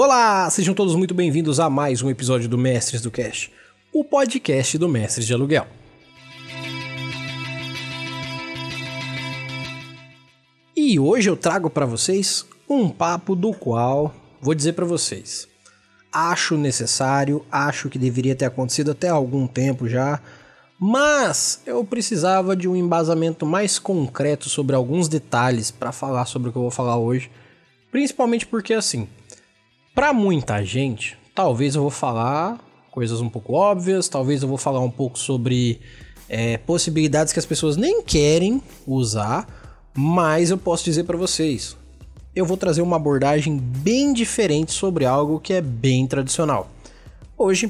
Olá, sejam todos muito bem-vindos a mais um episódio do Mestres do Cash, o podcast do Mestres de Aluguel. E hoje eu trago para vocês um papo do qual vou dizer para vocês. Acho necessário, acho que deveria ter acontecido até algum tempo já, mas eu precisava de um embasamento mais concreto sobre alguns detalhes para falar sobre o que eu vou falar hoje, principalmente porque assim, para muita gente, talvez eu vou falar coisas um pouco óbvias, talvez eu vou falar um pouco sobre é, possibilidades que as pessoas nem querem usar, mas eu posso dizer para vocês, eu vou trazer uma abordagem bem diferente sobre algo que é bem tradicional. Hoje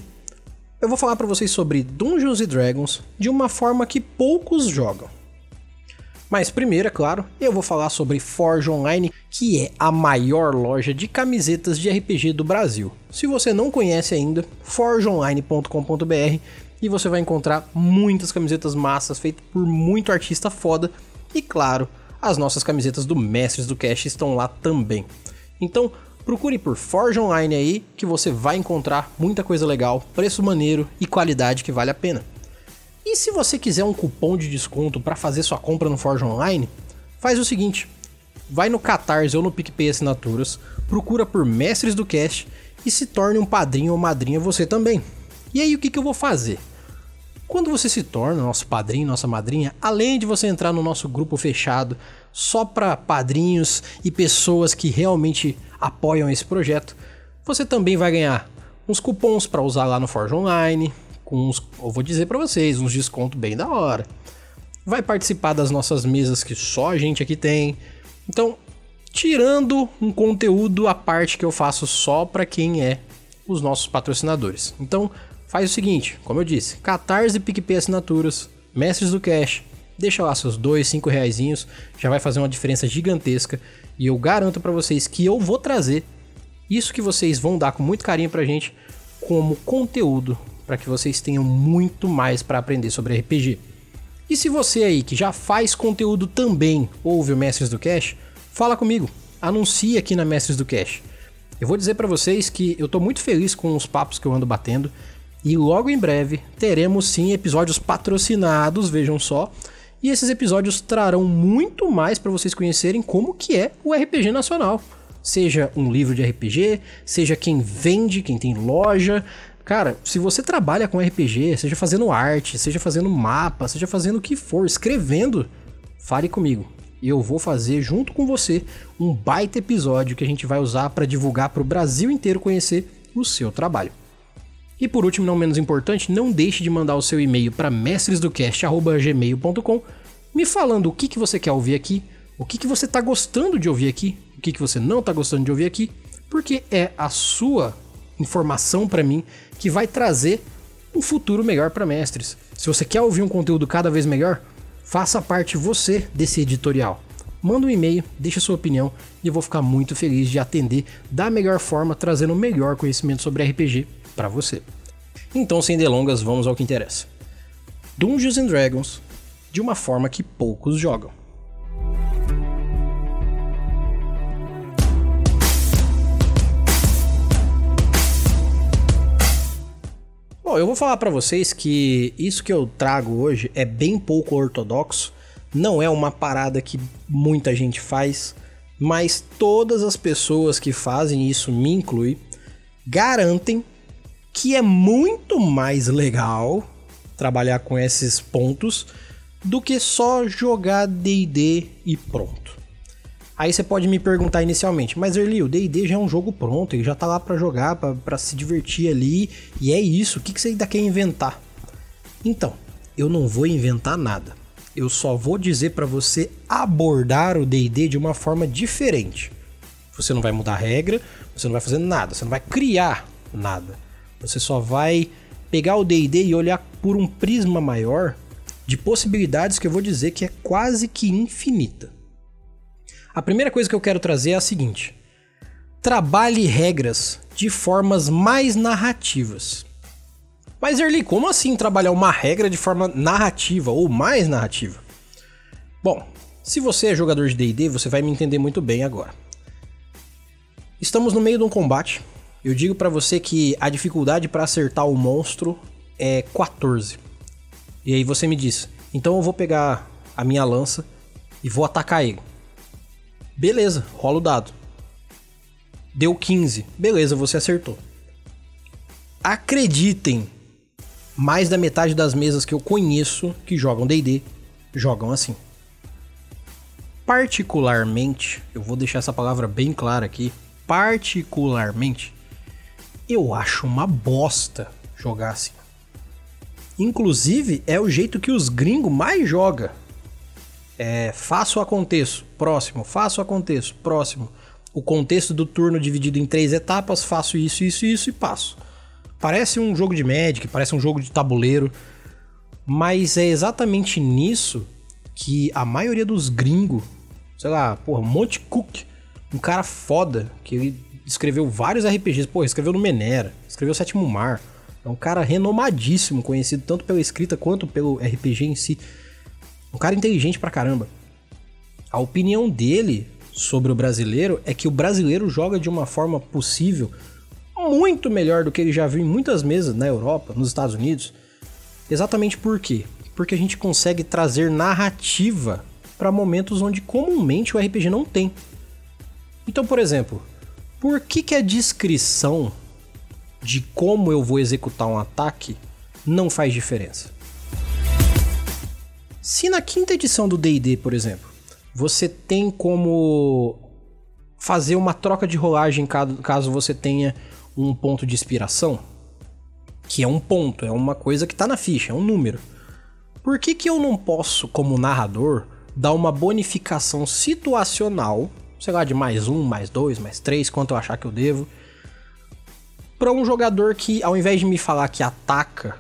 eu vou falar para vocês sobre Dungeons Dragons de uma forma que poucos jogam. Mas primeiro, é claro, eu vou falar sobre Forge Online, que é a maior loja de camisetas de RPG do Brasil. Se você não conhece ainda, forgeonline.com.br e você vai encontrar muitas camisetas massas feitas por muito artista foda e claro, as nossas camisetas do Mestres do Cash estão lá também. Então, procure por Forge Online aí que você vai encontrar muita coisa legal, preço maneiro e qualidade que vale a pena. E se você quiser um cupom de desconto para fazer sua compra no Forge Online, faz o seguinte: vai no Catarse ou no PicPay Assinaturas, procura por Mestres do Cast e se torne um padrinho ou madrinha você também. E aí o que, que eu vou fazer? Quando você se torna nosso padrinho, nossa madrinha, além de você entrar no nosso grupo fechado só para padrinhos e pessoas que realmente apoiam esse projeto, você também vai ganhar uns cupons para usar lá no Forge Online, com uns, eu vou dizer para vocês, uns descontos bem da hora. Vai participar das nossas mesas que só a gente aqui tem. Então, tirando um conteúdo à parte que eu faço só para quem é os nossos patrocinadores. Então, faz o seguinte, como eu disse, Catarse, PicPay Assinaturas, Mestres do Cash, deixa lá seus dois, cinco reaisinhos, já vai fazer uma diferença gigantesca e eu garanto para vocês que eu vou trazer isso que vocês vão dar com muito carinho pra gente como conteúdo para que vocês tenham muito mais para aprender sobre RPG. E se você aí que já faz conteúdo também ouve o Mestres do Cash, fala comigo, anuncie aqui na Mestres do Cash. Eu vou dizer para vocês que eu tô muito feliz com os papos que eu ando batendo e logo em breve teremos sim episódios patrocinados, vejam só. E esses episódios trarão muito mais para vocês conhecerem como que é o RPG nacional. Seja um livro de RPG, seja quem vende, quem tem loja, Cara, se você trabalha com RPG, seja fazendo arte, seja fazendo mapa, seja fazendo o que for, escrevendo, fale comigo. Eu vou fazer junto com você um baita episódio que a gente vai usar para divulgar para o Brasil inteiro conhecer o seu trabalho. E por último, não menos importante, não deixe de mandar o seu e-mail para mestresdocast@gmail.com, me falando o que, que você quer ouvir aqui, o que, que você está gostando de ouvir aqui, o que, que você não está gostando de ouvir aqui, porque é a sua informação para mim que vai trazer um futuro melhor para mestres. Se você quer ouvir um conteúdo cada vez melhor, faça parte você desse editorial. Manda um e-mail, deixa sua opinião e eu vou ficar muito feliz de atender da melhor forma, trazendo o melhor conhecimento sobre RPG para você. Então, sem delongas, vamos ao que interessa. Dungeons and Dragons de uma forma que poucos jogam. Bom, eu vou falar para vocês que isso que eu trago hoje é bem pouco ortodoxo, não é uma parada que muita gente faz, mas todas as pessoas que fazem isso, me inclui, garantem que é muito mais legal trabalhar com esses pontos do que só jogar D&D e pronto. Aí você pode me perguntar inicialmente, mas Erli, o D&D já é um jogo pronto, ele já tá lá para jogar, para se divertir ali, e é isso, o que, que você ainda quer inventar? Então, eu não vou inventar nada. Eu só vou dizer para você abordar o D&D de uma forma diferente. Você não vai mudar a regra, você não vai fazer nada, você não vai criar nada. Você só vai pegar o D&D e olhar por um prisma maior de possibilidades que eu vou dizer que é quase que infinita. A primeira coisa que eu quero trazer é a seguinte: trabalhe regras de formas mais narrativas. Mas Erli, como assim trabalhar uma regra de forma narrativa ou mais narrativa? Bom, se você é jogador de D&D, você vai me entender muito bem agora. Estamos no meio de um combate, eu digo para você que a dificuldade para acertar o monstro é 14. E aí você me diz: "Então eu vou pegar a minha lança e vou atacar ele". Beleza, rola o dado. Deu 15. Beleza, você acertou. Acreditem, mais da metade das mesas que eu conheço que jogam D&D jogam assim. Particularmente, eu vou deixar essa palavra bem clara aqui, particularmente, eu acho uma bosta jogar assim. Inclusive, é o jeito que os gringos mais jogam. É, faço aconteço, próximo, faço aconteço, próximo. O contexto do turno dividido em três etapas, faço isso, isso, isso e passo. Parece um jogo de Magic, parece um jogo de tabuleiro, mas é exatamente nisso que a maioria dos gringos, sei lá, porra, Monte Cook, um cara foda, que ele escreveu vários RPGs, pô, escreveu no Menera, escreveu Sétimo Mar, é um cara renomadíssimo, conhecido tanto pela escrita quanto pelo RPG em si. Um cara inteligente pra caramba. A opinião dele sobre o brasileiro é que o brasileiro joga de uma forma possível muito melhor do que ele já viu em muitas mesas na Europa, nos Estados Unidos. Exatamente por quê? Porque a gente consegue trazer narrativa para momentos onde comumente o RPG não tem. Então, por exemplo, por que, que a descrição de como eu vou executar um ataque não faz diferença? Se na quinta edição do DD, por exemplo, você tem como fazer uma troca de rolagem caso você tenha um ponto de inspiração, que é um ponto, é uma coisa que tá na ficha, é um número. Por que, que eu não posso, como narrador, dar uma bonificação situacional, sei lá, de mais um, mais dois, mais três, quanto eu achar que eu devo, para um jogador que, ao invés de me falar que ataca,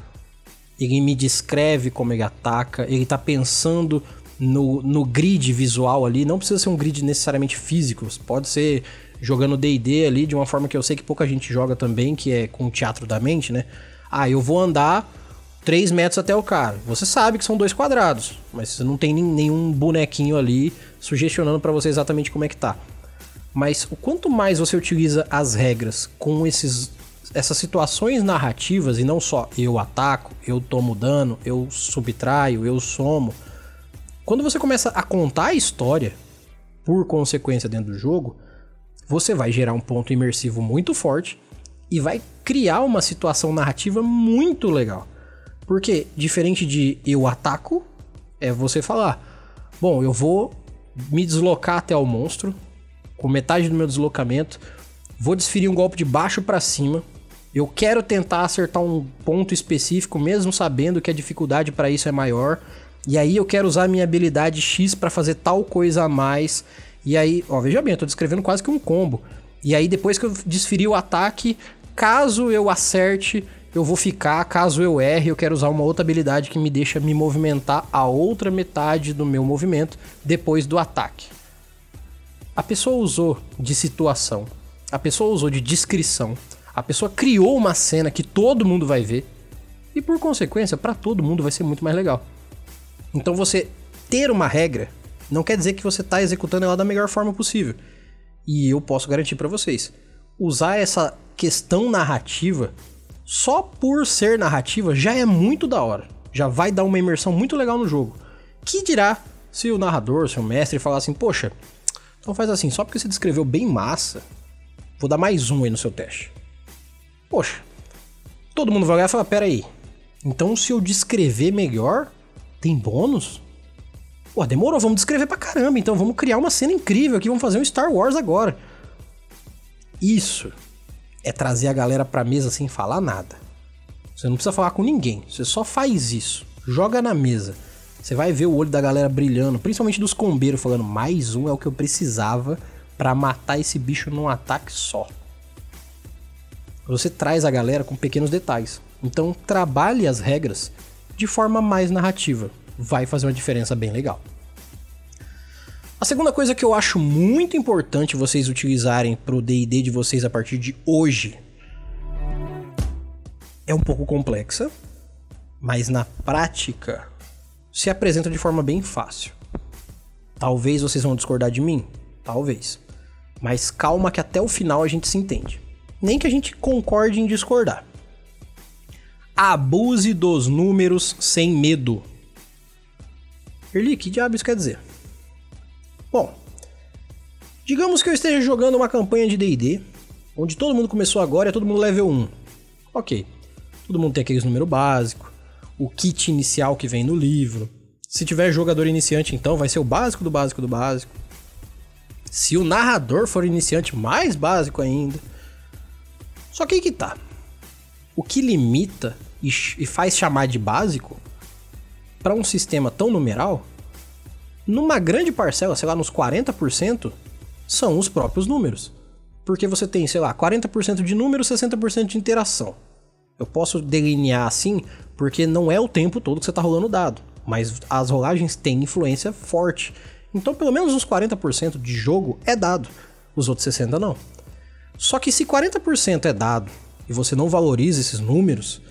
ele me descreve como ele ataca, ele tá pensando no, no grid visual ali, não precisa ser um grid necessariamente físico, pode ser jogando D&D ali de uma forma que eu sei que pouca gente joga também, que é com o teatro da mente, né? Ah, eu vou andar 3 metros até o cara. Você sabe que são dois quadrados, mas você não tem nenhum bonequinho ali sugestionando para você exatamente como é que tá. Mas o quanto mais você utiliza as regras com esses essas situações narrativas e não só eu ataco, eu tomo dano, eu subtraio, eu somo. Quando você começa a contar a história por consequência dentro do jogo, você vai gerar um ponto imersivo muito forte e vai criar uma situação narrativa muito legal. Porque, diferente de eu ataco, é você falar: bom, eu vou me deslocar até o monstro, com metade do meu deslocamento, vou desferir um golpe de baixo para cima. Eu quero tentar acertar um ponto específico, mesmo sabendo que a dificuldade para isso é maior. E aí eu quero usar minha habilidade X para fazer tal coisa a mais. E aí, ó, veja bem, eu tô descrevendo quase que um combo. E aí, depois que eu desferir o ataque, caso eu acerte, eu vou ficar. Caso eu erre, eu quero usar uma outra habilidade que me deixa me movimentar a outra metade do meu movimento depois do ataque. A pessoa usou de situação, a pessoa usou de descrição, a pessoa criou uma cena que todo mundo vai ver e por consequência, para todo mundo vai ser muito mais legal. Então você ter uma regra não quer dizer que você está executando ela da melhor forma possível. E eu posso garantir para vocês, usar essa questão narrativa só por ser narrativa já é muito da hora. Já vai dar uma imersão muito legal no jogo. Que dirá se o narrador, se o mestre falar assim, poxa, então faz assim, só porque você descreveu bem massa, vou dar mais um aí no seu teste. Poxa, todo mundo vai olhar e falar, pera aí, então se eu descrever melhor, tem bônus? Pô, demorou, vamos descrever pra caramba, então vamos criar uma cena incrível aqui, vamos fazer um Star Wars agora. Isso é trazer a galera pra mesa sem falar nada. Você não precisa falar com ninguém, você só faz isso. Joga na mesa. Você vai ver o olho da galera brilhando, principalmente dos combeiros, falando: mais um é o que eu precisava para matar esse bicho num ataque só. Você traz a galera com pequenos detalhes. Então trabalhe as regras de forma mais narrativa vai fazer uma diferença bem legal. A segunda coisa que eu acho muito importante vocês utilizarem pro D&D de vocês a partir de hoje é um pouco complexa, mas na prática se apresenta de forma bem fácil. Talvez vocês vão discordar de mim, talvez. Mas calma que até o final a gente se entende. Nem que a gente concorde em discordar. Abuse dos números sem medo. Erli, que diabo isso quer dizer? Bom, digamos que eu esteja jogando uma campanha de D&D, onde todo mundo começou agora e é todo mundo level 1. Ok, todo mundo tem aqueles números básicos, o kit inicial que vem no livro. Se tiver jogador iniciante, então vai ser o básico do básico do básico. Se o narrador for iniciante, mais básico ainda. Só que aí que tá. O que limita e, e faz chamar de básico para um sistema tão numeral, numa grande parcela, sei lá, nos 40%, são os próprios números. Porque você tem, sei lá, 40% de número, 60% de interação. Eu posso delinear assim porque não é o tempo todo que você está rolando o dado, mas as rolagens têm influência forte. Então, pelo menos uns 40% de jogo é dado, os outros 60% não. Só que se 40% é dado e você não valoriza esses números,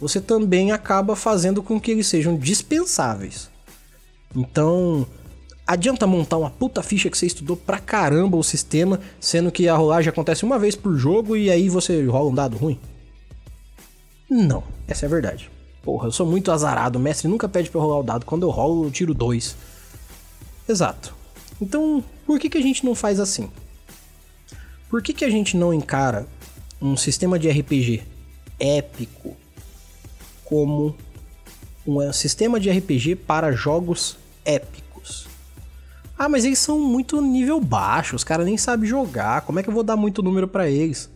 você também acaba fazendo com que eles sejam dispensáveis. Então, adianta montar uma puta ficha que você estudou pra caramba o sistema, sendo que a rolagem acontece uma vez por jogo e aí você rola um dado ruim? Não, essa é a verdade. Porra, eu sou muito azarado, o mestre nunca pede pra eu rolar o dado, quando eu rolo eu tiro dois. Exato. Então, por que, que a gente não faz assim? Por que, que a gente não encara um sistema de RPG épico como um sistema de RPG para jogos épicos? Ah, mas eles são muito nível baixo, os caras nem sabem jogar, como é que eu vou dar muito número para eles?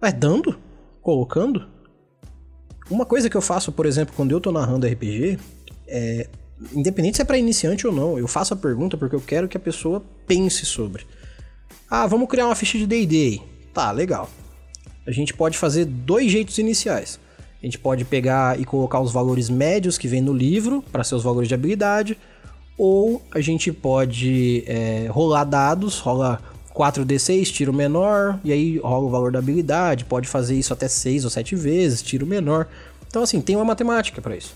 Mas dando? Colocando? Uma coisa que eu faço, por exemplo, quando eu tô narrando RPG, é independente se é para iniciante ou não, eu faço a pergunta porque eu quero que a pessoa pense sobre. Ah, vamos criar uma ficha de D&D. Tá, legal. A gente pode fazer dois jeitos iniciais. A gente pode pegar e colocar os valores médios que vem no livro para ser os valores de habilidade, ou a gente pode é, rolar dados, rola 4d6, tiro menor, e aí rola o valor da habilidade, pode fazer isso até 6 ou 7 vezes, tiro menor. Então assim, tem uma matemática para isso.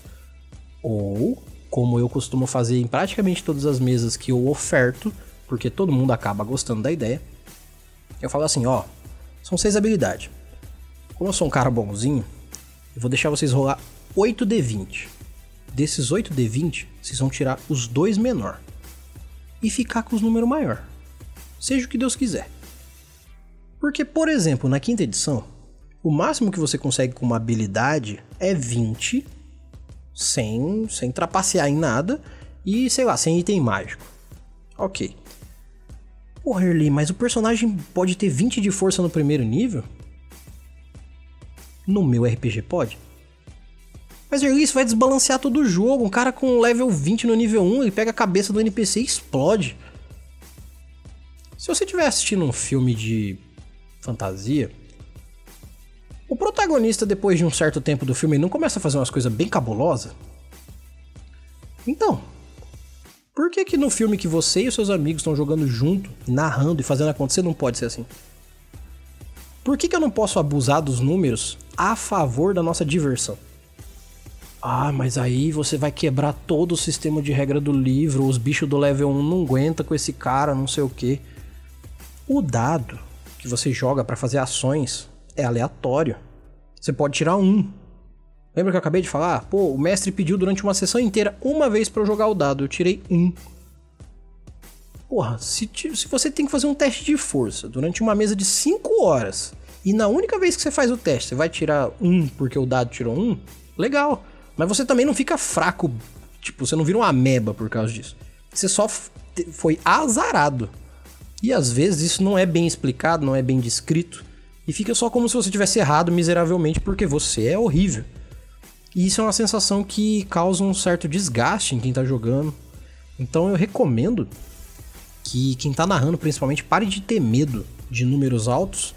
Ou como eu costumo fazer em praticamente todas as mesas que eu oferto, porque todo mundo acaba gostando da ideia. Eu falo assim, ó, são seis habilidades. Como eu sou um cara bonzinho, eu vou deixar vocês rolar 8d20. Desses 8d20, vocês vão tirar os dois menor e ficar com os números maior. Seja o que Deus quiser. Porque, por exemplo, na quinta edição, o máximo que você consegue com uma habilidade é 20 sem, sem trapacear em nada e, sei lá, sem item mágico. Ok. Porra, Erli, mas o personagem pode ter 20 de força no primeiro nível? No meu RPG pode? Mas Erli, isso vai desbalancear todo o jogo. Um cara com level 20 no nível 1, ele pega a cabeça do NPC e explode. Se você estiver assistindo um filme de fantasia, o protagonista, depois de um certo tempo do filme, não começa a fazer umas coisas bem cabulosas? Então, por que que no filme que você e os seus amigos estão jogando junto, narrando e fazendo acontecer, não pode ser assim? Por que que eu não posso abusar dos números a favor da nossa diversão? Ah, mas aí você vai quebrar todo o sistema de regra do livro, os bichos do level 1 não aguentam com esse cara, não sei o que. O dado que você joga para fazer ações é aleatório. Você pode tirar um. Lembra que eu acabei de falar? Pô, o mestre pediu durante uma sessão inteira uma vez para eu jogar o dado. Eu tirei um. Porra, se, se você tem que fazer um teste de força durante uma mesa de 5 horas e na única vez que você faz o teste você vai tirar um porque o dado tirou um, legal. Mas você também não fica fraco, tipo, você não vira uma ameba por causa disso. Você só foi azarado. E às vezes isso não é bem explicado, não é bem descrito. E fica só como se você tivesse errado miseravelmente porque você é horrível. E isso é uma sensação que causa um certo desgaste em quem tá jogando. Então eu recomendo que quem tá narrando principalmente pare de ter medo de números altos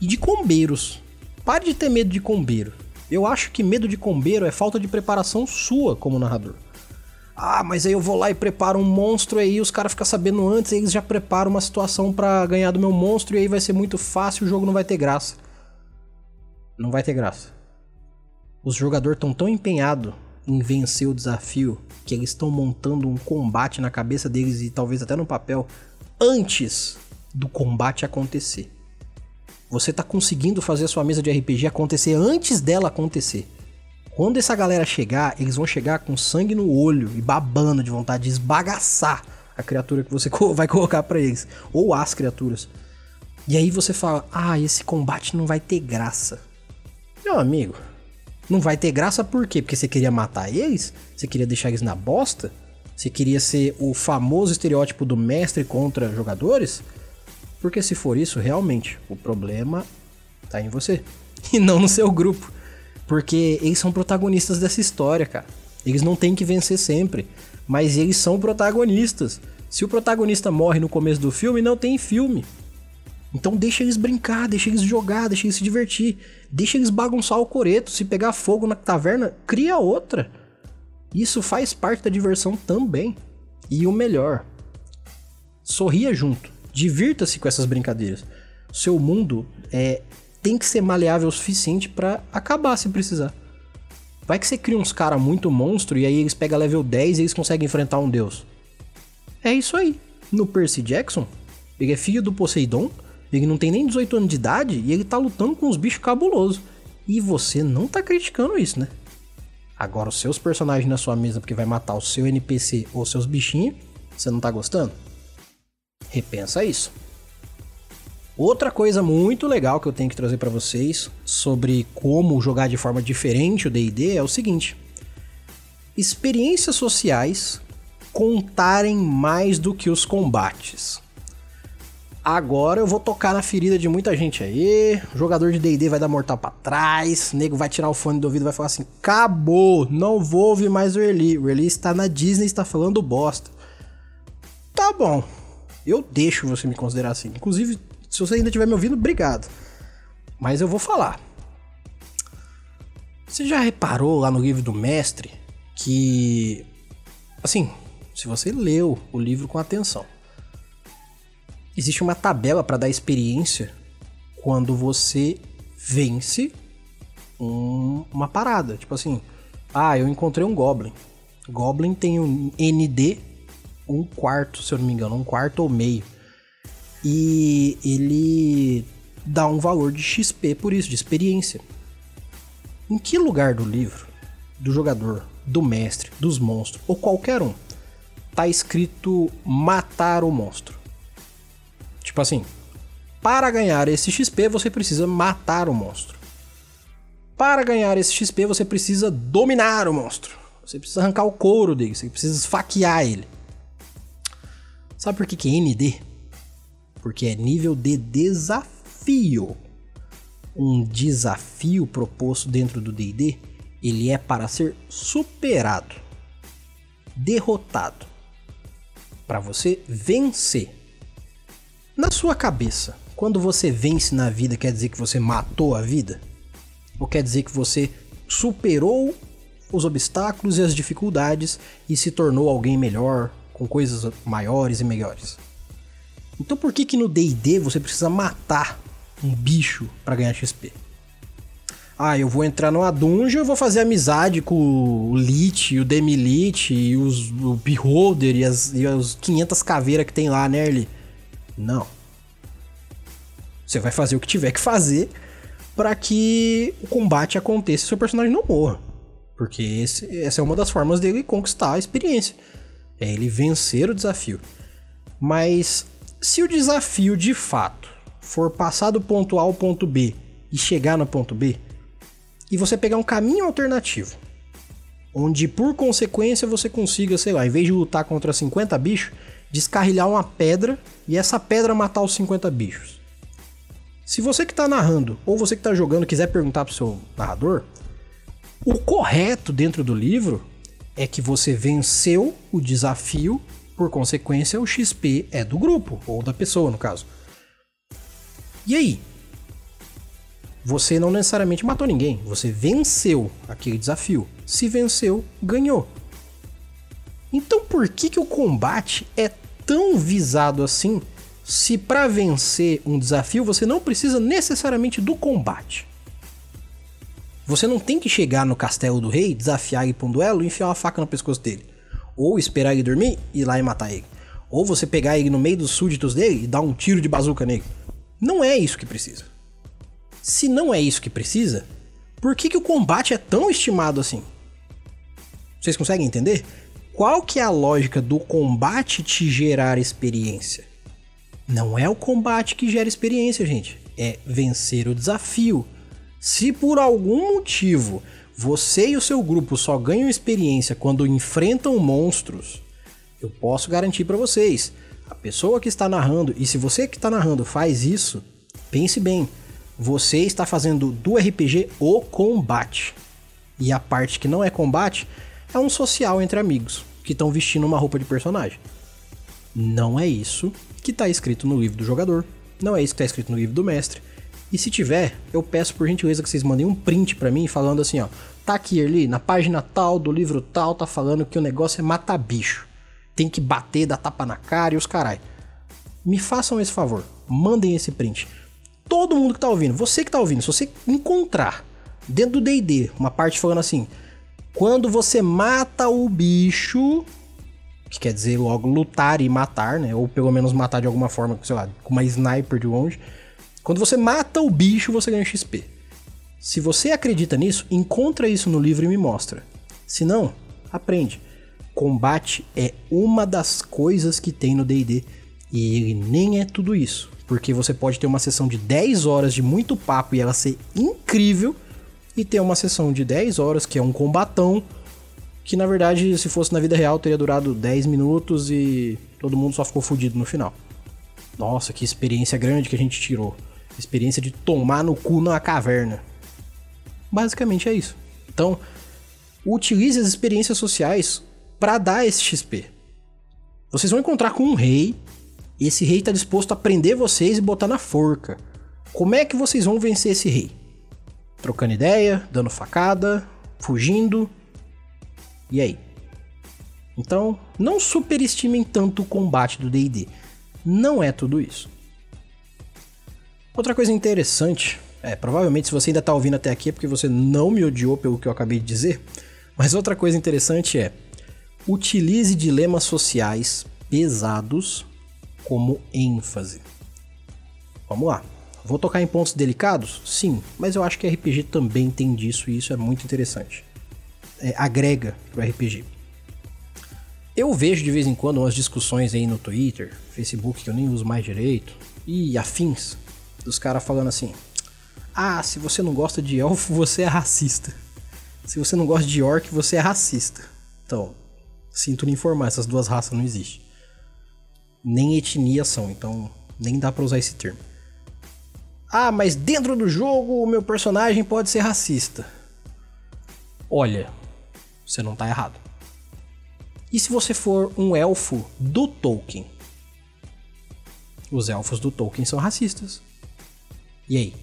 e de combeiros. Pare de ter medo de combeiro. Eu acho que medo de combeiro é falta de preparação sua como narrador. Ah, mas aí eu vou lá e preparo um monstro, aí os caras ficam sabendo antes, eles já preparam uma situação para ganhar do meu monstro, e aí vai ser muito fácil, o jogo não vai ter graça. Não vai ter graça. Os jogadores estão tão empenhados em vencer o desafio que eles estão montando um combate na cabeça deles e talvez até no papel antes do combate acontecer. Você tá conseguindo fazer a sua mesa de RPG acontecer antes dela acontecer. Quando essa galera chegar, eles vão chegar com sangue no olho e babando de vontade de esbagaçar a criatura que você vai colocar para eles, ou as criaturas. E aí você fala: "Ah, esse combate não vai ter graça". Meu amigo, não vai ter graça por quê? Porque você queria matar eles? Você queria deixar eles na bosta? Você queria ser o famoso estereótipo do mestre contra jogadores? Porque se for isso, realmente, o problema tá em você e não no seu grupo. Porque eles são protagonistas dessa história, cara. Eles não têm que vencer sempre, mas eles são protagonistas. Se o protagonista morre no começo do filme, não tem filme. Então deixa eles brincar, deixa eles jogar, deixa eles se divertir, deixa eles bagunçar o coreto. Se pegar fogo na taverna, cria outra. Isso faz parte da diversão também. E o melhor, sorria junto, divirta-se com essas brincadeiras. Seu mundo é tem que ser maleável o suficiente para acabar se precisar. Vai que você cria uns cara muito monstro e aí eles pegam level 10 e eles conseguem enfrentar um deus. É isso aí. No Percy Jackson, ele é filho do Poseidon, ele não tem nem 18 anos de idade e ele tá lutando com uns bichos cabulosos. E você não tá criticando isso, né? Agora, os seus personagens na sua mesa porque vai matar o seu NPC ou seus bichinhos, você não tá gostando? Repensa isso. Outra coisa muito legal que eu tenho que trazer para vocês sobre como jogar de forma diferente o D&D é o seguinte: experiências sociais contarem mais do que os combates. Agora eu vou tocar na ferida de muita gente aí. O jogador de D&D vai dar mortal para trás, o nego vai tirar o fone do ouvido e vai falar assim: "Acabou, não vou ouvir mais o Erli. O Erli está na Disney, está falando bosta". Tá bom. Eu deixo você me considerar assim. Inclusive, se você ainda estiver me ouvindo, obrigado. Mas eu vou falar. Você já reparou lá no livro do mestre que. Assim, se você leu o livro com atenção, existe uma tabela para dar experiência quando você vence um, uma parada. Tipo assim, ah, eu encontrei um Goblin. Goblin tem um ND um quarto, se eu não me engano, um quarto ou meio e ele dá um valor de XP por isso, de experiência. Em que lugar do livro, do jogador, do mestre, dos monstros ou qualquer um, tá escrito matar o monstro? Tipo assim, para ganhar esse XP você precisa matar o monstro. Para ganhar esse XP você precisa dominar o monstro. Você precisa arrancar o couro dele, você precisa esfaquear ele. Sabe por que, que é ND? porque é nível de desafio. Um desafio proposto dentro do D&D, ele é para ser superado, derrotado, para você vencer. Na sua cabeça, quando você vence na vida, quer dizer que você matou a vida? Ou quer dizer que você superou os obstáculos e as dificuldades e se tornou alguém melhor, com coisas maiores e melhores? Então por que que no D&D você precisa matar um bicho para ganhar XP? Ah, eu vou entrar numa dungeon e vou fazer amizade com o Lich, o Demi-Lich e os, o Beholder e as, e as 500 caveiras que tem lá, né, Erly? Não. Você vai fazer o que tiver que fazer para que o combate aconteça e seu personagem não morra. Porque esse, essa é uma das formas dele conquistar a experiência. É ele vencer o desafio. Mas se o desafio de fato for passar do ponto A ao ponto B e chegar no ponto B, e você pegar um caminho alternativo, onde por consequência você consiga, sei lá, em vez de lutar contra 50 bichos, descarrilhar uma pedra e essa pedra matar os 50 bichos. Se você que está narrando ou você que está jogando quiser perguntar pro seu narrador, o correto dentro do livro é que você venceu o desafio por consequência, o XP é do grupo, ou da pessoa, no caso. E aí? Você não necessariamente matou ninguém, você venceu aquele desafio. Se venceu, ganhou. Então por que, que o combate é tão visado assim se para vencer um desafio você não precisa necessariamente do combate? Você não tem que chegar no castelo do rei, desafiar ele para um duelo e enfiar uma faca no pescoço dele. Ou esperar ele dormir e ir lá e matar ele. Ou você pegar ele no meio dos súditos dele e dar um tiro de bazuca nele. Não é isso que precisa. Se não é isso que precisa, por que, que o combate é tão estimado assim? Vocês conseguem entender? Qual que é a lógica do combate te gerar experiência? Não é o combate que gera experiência, gente. É vencer o desafio. Se por algum motivo você e o seu grupo só ganham experiência quando enfrentam monstros, eu posso garantir para vocês, a pessoa que está narrando, e se você que está narrando faz isso, pense bem, você está fazendo do RPG o combate. E a parte que não é combate é um social entre amigos que estão vestindo uma roupa de personagem. Não é isso que está escrito no livro do jogador, não é isso que está escrito no livro do mestre. E se tiver, eu peço por gentileza que vocês mandem um print para mim falando assim, ó, tá aqui ali na página tal do livro tal tá falando que o negócio é matar bicho. Tem que bater, dar tapa na cara e os carai. Me façam esse favor, mandem esse print. Todo mundo que tá ouvindo, você que tá ouvindo, se você encontrar dentro do D&D uma parte falando assim, quando você mata o bicho, que quer dizer logo lutar e matar, né? Ou pelo menos matar de alguma forma, sei lá, com uma sniper de longe. Quando você mata o bicho, você ganha XP. Se você acredita nisso, encontra isso no livro e me mostra. Se não, aprende. Combate é uma das coisas que tem no D&D e ele nem é tudo isso, porque você pode ter uma sessão de 10 horas de muito papo e ela ser incrível e ter uma sessão de 10 horas que é um combatão que na verdade, se fosse na vida real, teria durado 10 minutos e todo mundo só ficou fudido no final. Nossa, que experiência grande que a gente tirou. Experiência de tomar no cu na caverna. Basicamente é isso. Então, utilize as experiências sociais para dar esse XP. Vocês vão encontrar com um rei, esse rei está disposto a prender vocês e botar na forca. Como é que vocês vão vencer esse rei? Trocando ideia, dando facada, fugindo, e aí? Então, não superestimem tanto o combate do DD. Não é tudo isso. Outra coisa interessante, é, provavelmente se você ainda está ouvindo até aqui é porque você não me odiou pelo que eu acabei de dizer, mas outra coisa interessante é, utilize dilemas sociais pesados como ênfase. Vamos lá. Vou tocar em pontos delicados? Sim, mas eu acho que RPG também tem disso e isso é muito interessante é, agrega pro RPG. Eu vejo de vez em quando umas discussões aí no Twitter, Facebook, que eu nem uso mais direito, e afins, dos caras falando assim: Ah, se você não gosta de elfo, você é racista. Se você não gosta de orc, você é racista. Então, sinto lhe informar, essas duas raças não existem. Nem etnia são, então nem dá para usar esse termo. Ah, mas dentro do jogo o meu personagem pode ser racista. Olha, você não tá errado. E se você for um elfo do Tolkien? Os elfos do Tolkien são racistas. E aí?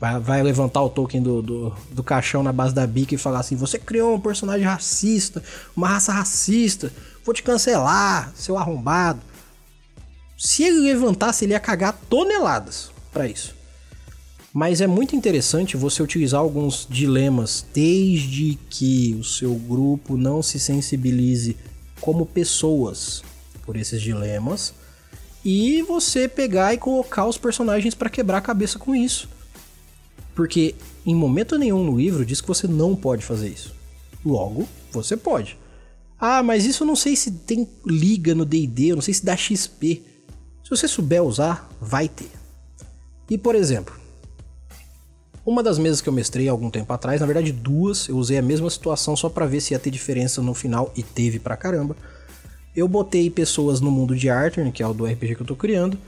Vai, vai levantar o Tolkien do, do, do, caixão na base da bica e falar assim: Você criou um personagem racista, uma raça racista, vou te cancelar, seu arrombado. Se ele levantasse, ele ia cagar toneladas para isso. Mas é muito interessante você utilizar alguns dilemas desde que o seu grupo não se sensibilize como pessoas por esses dilemas e você pegar e colocar os personagens para quebrar a cabeça com isso. Porque em momento nenhum no livro diz que você não pode fazer isso. Logo, você pode. Ah, mas isso eu não sei se tem liga no D&D, eu não sei se dá XP. Se você souber usar, vai ter. E por exemplo, uma das mesas que eu mestrei algum tempo atrás, na verdade duas, eu usei a mesma situação só para ver se ia ter diferença no final e teve pra caramba. Eu botei pessoas no mundo de Arthur, que é o do RPG que eu tô criando,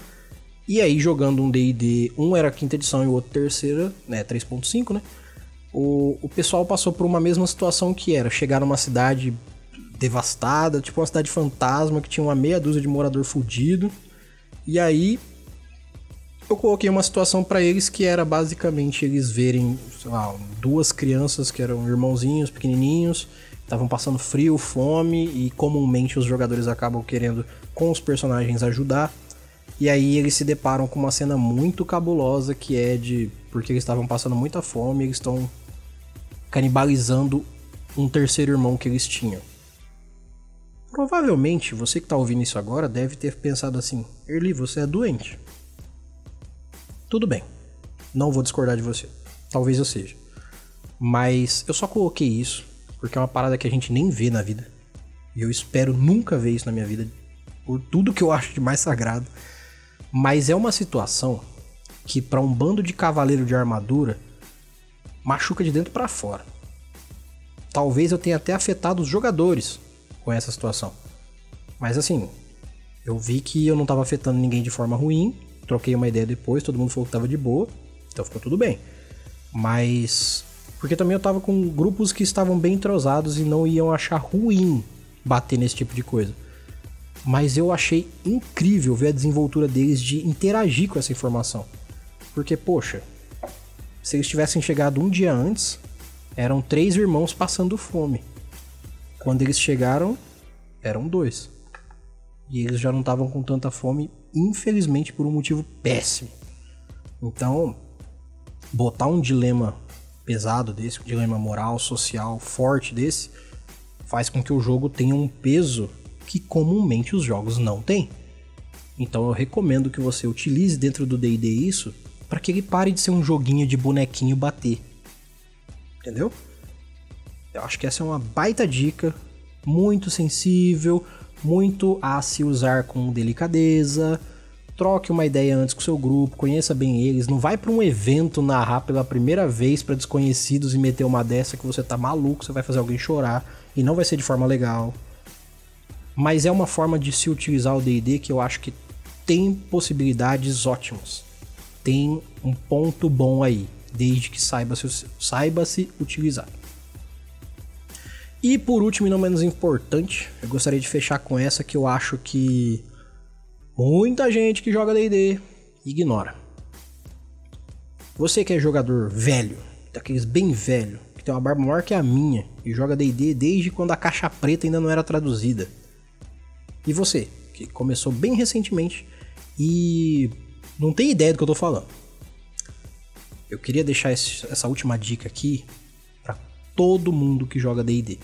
e aí jogando um D&D, um era quinta edição e o outro terceira, né, 3.5, né? O, o pessoal passou por uma mesma situação que era chegar numa cidade devastada, tipo uma cidade fantasma que tinha uma meia dúzia de morador fudido. E aí eu coloquei uma situação para eles que era basicamente eles verem, lá, duas crianças que eram irmãozinhos pequenininhos, estavam passando frio, fome e comumente os jogadores acabam querendo com os personagens ajudar. E aí eles se deparam com uma cena muito cabulosa que é de porque eles estavam passando muita fome, eles estão canibalizando um terceiro irmão que eles tinham. Provavelmente você que está ouvindo isso agora deve ter pensado assim: Erli, você é doente. Tudo bem. Não vou discordar de você. Talvez eu seja. Mas eu só coloquei isso porque é uma parada que a gente nem vê na vida. E eu espero nunca ver isso na minha vida, por tudo que eu acho de mais sagrado. Mas é uma situação que para um bando de cavaleiro de armadura machuca de dentro para fora. Talvez eu tenha até afetado os jogadores com essa situação. Mas assim, eu vi que eu não tava afetando ninguém de forma ruim, troquei uma ideia depois, todo mundo falou que tava de boa, então ficou tudo bem. Mas porque também eu tava com grupos que estavam bem entrosados e não iam achar ruim bater nesse tipo de coisa. Mas eu achei incrível ver a desenvoltura deles de interagir com essa informação. Porque, poxa, se eles tivessem chegado um dia antes, eram três irmãos passando fome. Quando eles chegaram, eram dois. E eles já não estavam com tanta fome, infelizmente por um motivo péssimo. Então, botar um dilema pesado desse, um dilema moral, social forte desse, faz com que o jogo tenha um peso que comumente os jogos não têm. Então eu recomendo que você utilize dentro do D&D isso para que ele pare de ser um joguinho de bonequinho bater. Entendeu? Eu acho que essa é uma baita dica, muito sensível, muito a se usar com delicadeza troque uma ideia antes com seu grupo, conheça bem eles, não vai para um evento narrar pela primeira vez para desconhecidos e meter uma dessa que você tá maluco, você vai fazer alguém chorar e não vai ser de forma legal. Mas é uma forma de se utilizar o D&D que eu acho que tem possibilidades ótimas. Tem um ponto bom aí, desde que saiba se, saiba se utilizar. E por último e não menos importante, eu gostaria de fechar com essa que eu acho que Muita gente que joga D&D ignora. Você que é jogador velho, daqueles bem velho, que tem uma barba maior que a minha e joga D&D desde quando a caixa preta ainda não era traduzida. E você, que começou bem recentemente e não tem ideia do que eu tô falando. Eu queria deixar esse, essa última dica aqui todo mundo que joga D&D.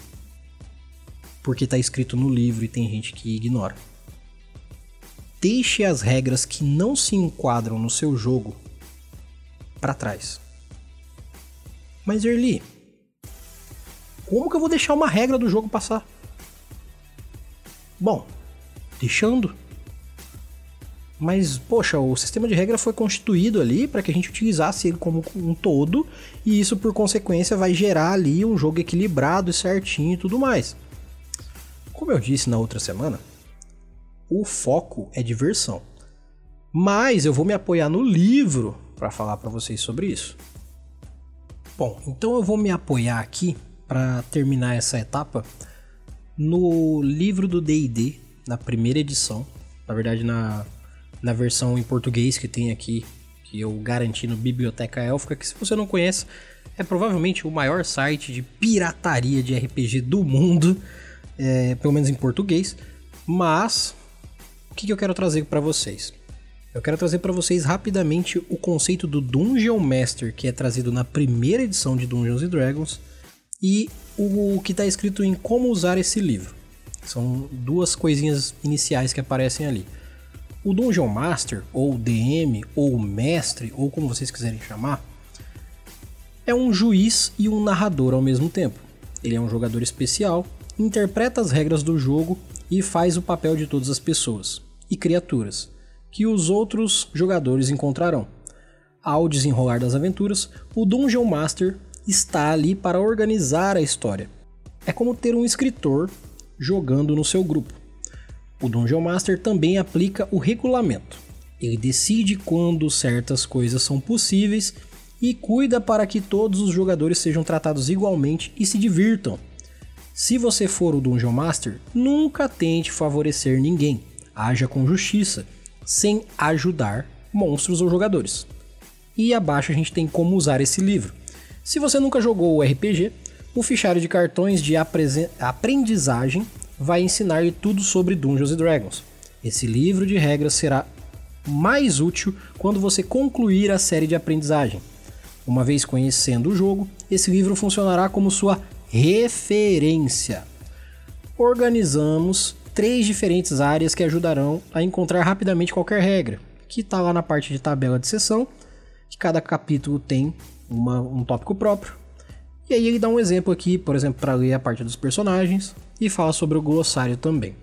Porque tá escrito no livro e tem gente que ignora deixe as regras que não se enquadram no seu jogo para trás. Mas Erli, como que eu vou deixar uma regra do jogo passar? Bom, deixando. Mas, poxa, o sistema de regra foi constituído ali para que a gente utilizasse ele como um todo, e isso por consequência vai gerar ali um jogo equilibrado e certinho e tudo mais. Como eu disse na outra semana, o foco é diversão. Mas eu vou me apoiar no livro para falar para vocês sobre isso. Bom, então eu vou me apoiar aqui para terminar essa etapa no livro do D&D, na primeira edição, na verdade na, na versão em português que tem aqui, que eu garanti no Biblioteca Élfica, que se você não conhece, é provavelmente o maior site de pirataria de RPG do mundo, é, pelo menos em português, mas o que, que eu quero trazer para vocês? Eu quero trazer para vocês rapidamente o conceito do Dungeon Master, que é trazido na primeira edição de Dungeons Dragons, e o que está escrito em como usar esse livro. São duas coisinhas iniciais que aparecem ali. O Dungeon Master, ou DM, ou Mestre, ou como vocês quiserem chamar, é um juiz e um narrador ao mesmo tempo. Ele é um jogador especial, interpreta as regras do jogo e faz o papel de todas as pessoas e criaturas que os outros jogadores encontrarão. Ao desenrolar das aventuras, o Dungeon Master está ali para organizar a história. É como ter um escritor jogando no seu grupo. O Dungeon Master também aplica o regulamento. Ele decide quando certas coisas são possíveis e cuida para que todos os jogadores sejam tratados igualmente e se divirtam. Se você for o Dungeon Master, nunca tente favorecer ninguém. Haja com justiça, sem ajudar monstros ou jogadores. E abaixo a gente tem como usar esse livro. Se você nunca jogou o RPG, o fichário de cartões de aprendizagem vai ensinar-lhe tudo sobre Dungeons Dragons. Esse livro de regras será mais útil quando você concluir a série de aprendizagem. Uma vez conhecendo o jogo, esse livro funcionará como sua referência. Organizamos três diferentes áreas que ajudarão a encontrar rapidamente qualquer regra, que está lá na parte de tabela de sessão, que cada capítulo tem uma, um tópico próprio. E aí ele dá um exemplo aqui, por exemplo, para ler a parte dos personagens e fala sobre o glossário também.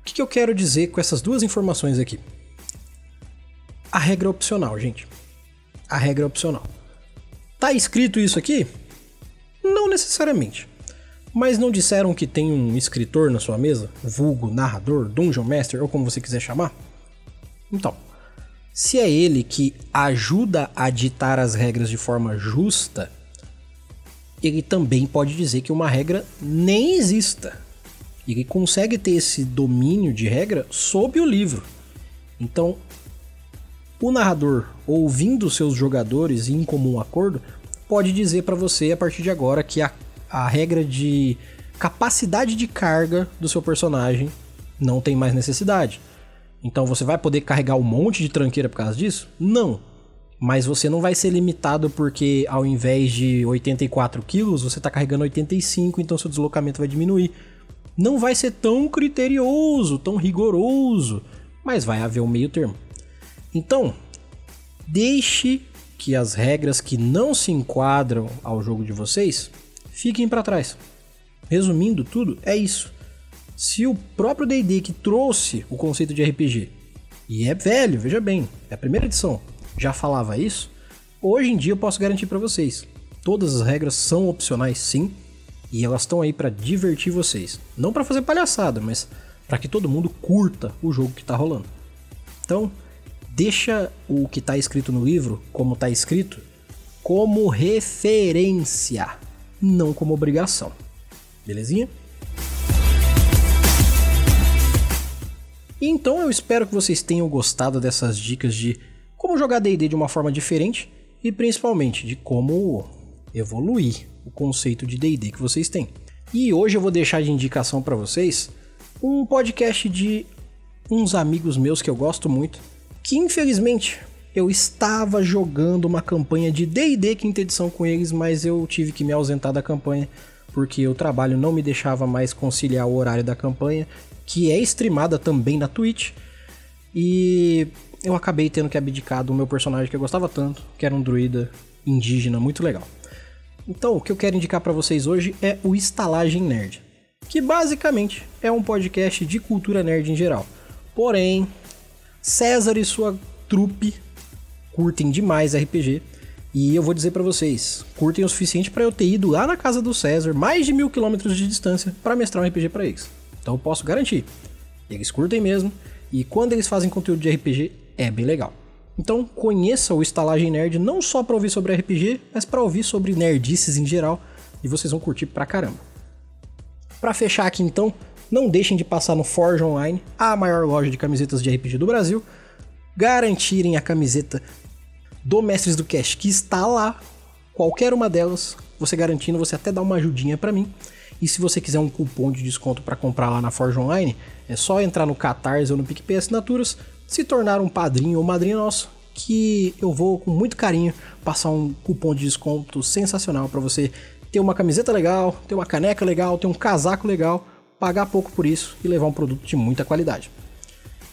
O que, que eu quero dizer com essas duas informações aqui? A regra é opcional, gente. A regra é opcional. Tá escrito isso aqui? Não necessariamente. Mas não disseram que tem um escritor na sua mesa? Vulgo, narrador, dungeon master ou como você quiser chamar? Então, se é ele que ajuda a ditar as regras de forma justa, ele também pode dizer que uma regra nem exista. Ele consegue ter esse domínio de regra sob o livro. Então, o narrador, ouvindo seus jogadores em comum acordo, pode dizer para você a partir de agora que a a regra de capacidade de carga do seu personagem não tem mais necessidade. Então você vai poder carregar um monte de tranqueira por causa disso? Não. Mas você não vai ser limitado porque ao invés de 84 quilos, você está carregando 85, então seu deslocamento vai diminuir. Não vai ser tão criterioso, tão rigoroso, mas vai haver um meio termo. Então, deixe que as regras que não se enquadram ao jogo de vocês fiquem para trás. Resumindo tudo, é isso. Se o próprio D&D que trouxe o conceito de RPG, e é velho, veja bem, é a primeira edição, já falava isso, hoje em dia eu posso garantir para vocês, todas as regras são opcionais sim, e elas estão aí para divertir vocês. Não para fazer palhaçada, mas para que todo mundo curta o jogo que tá rolando. Então, deixa o que tá escrito no livro, como tá escrito, como referência não como obrigação. Belezinha? Então eu espero que vocês tenham gostado dessas dicas de como jogar D&D de uma forma diferente e principalmente de como evoluir o conceito de D&D que vocês têm. E hoje eu vou deixar de indicação para vocês um podcast de uns amigos meus que eu gosto muito, que infelizmente eu estava jogando uma campanha de D&D quinta edição com eles, mas eu tive que me ausentar da campanha porque o trabalho não me deixava mais conciliar o horário da campanha, que é streamada também na Twitch. E eu acabei tendo que abdicar do meu personagem que eu gostava tanto, que era um druida indígena muito legal. Então, o que eu quero indicar para vocês hoje é o Estalagem Nerd, que basicamente é um podcast de cultura nerd em geral. Porém, César e sua trupe curtem demais RPG. E eu vou dizer para vocês, curtem o suficiente para eu ter ido lá na casa do César, mais de mil quilômetros de distância, para mestrar um RPG para eles. Então eu posso garantir, eles curtem mesmo, e quando eles fazem conteúdo de RPG, é bem legal. Então conheça o Estalagem Nerd não só para ouvir sobre RPG, mas para ouvir sobre nerdices em geral, e vocês vão curtir pra caramba. Para fechar aqui então, não deixem de passar no Forge Online, a maior loja de camisetas de RPG do Brasil, garantirem a camiseta do Mestres do Cast que está lá, qualquer uma delas, você garantindo, você até dá uma ajudinha para mim. E se você quiser um cupom de desconto para comprar lá na Forge Online, é só entrar no Catarse ou no PicPay Assinaturas, se tornar um padrinho ou madrinha nosso, que eu vou com muito carinho passar um cupom de desconto sensacional para você ter uma camiseta legal, ter uma caneca legal, ter um casaco legal, pagar pouco por isso e levar um produto de muita qualidade.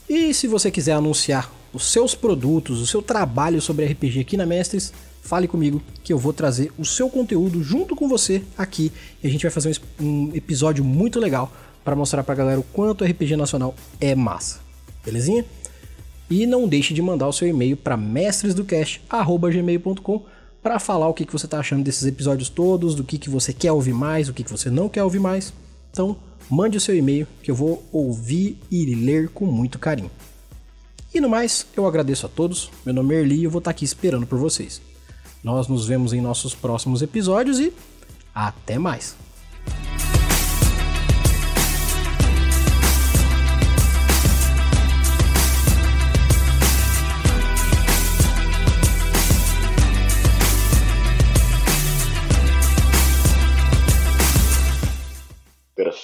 E se você quiser anunciar os seus produtos, o seu trabalho sobre RPG aqui na Mestres, fale comigo que eu vou trazer o seu conteúdo junto com você aqui e a gente vai fazer um episódio muito legal para mostrar para a galera o quanto o RPG nacional é massa. Belezinha? E não deixe de mandar o seu e-mail para mestresdocast@gmail.com para falar o que, que você está achando desses episódios todos, do que, que você quer ouvir mais, o que, que você não quer ouvir mais. Então, mande o seu e-mail que eu vou ouvir e ler com muito carinho. E no mais, eu agradeço a todos. Meu nome é Erli e eu vou estar aqui esperando por vocês. Nós nos vemos em nossos próximos episódios e até mais!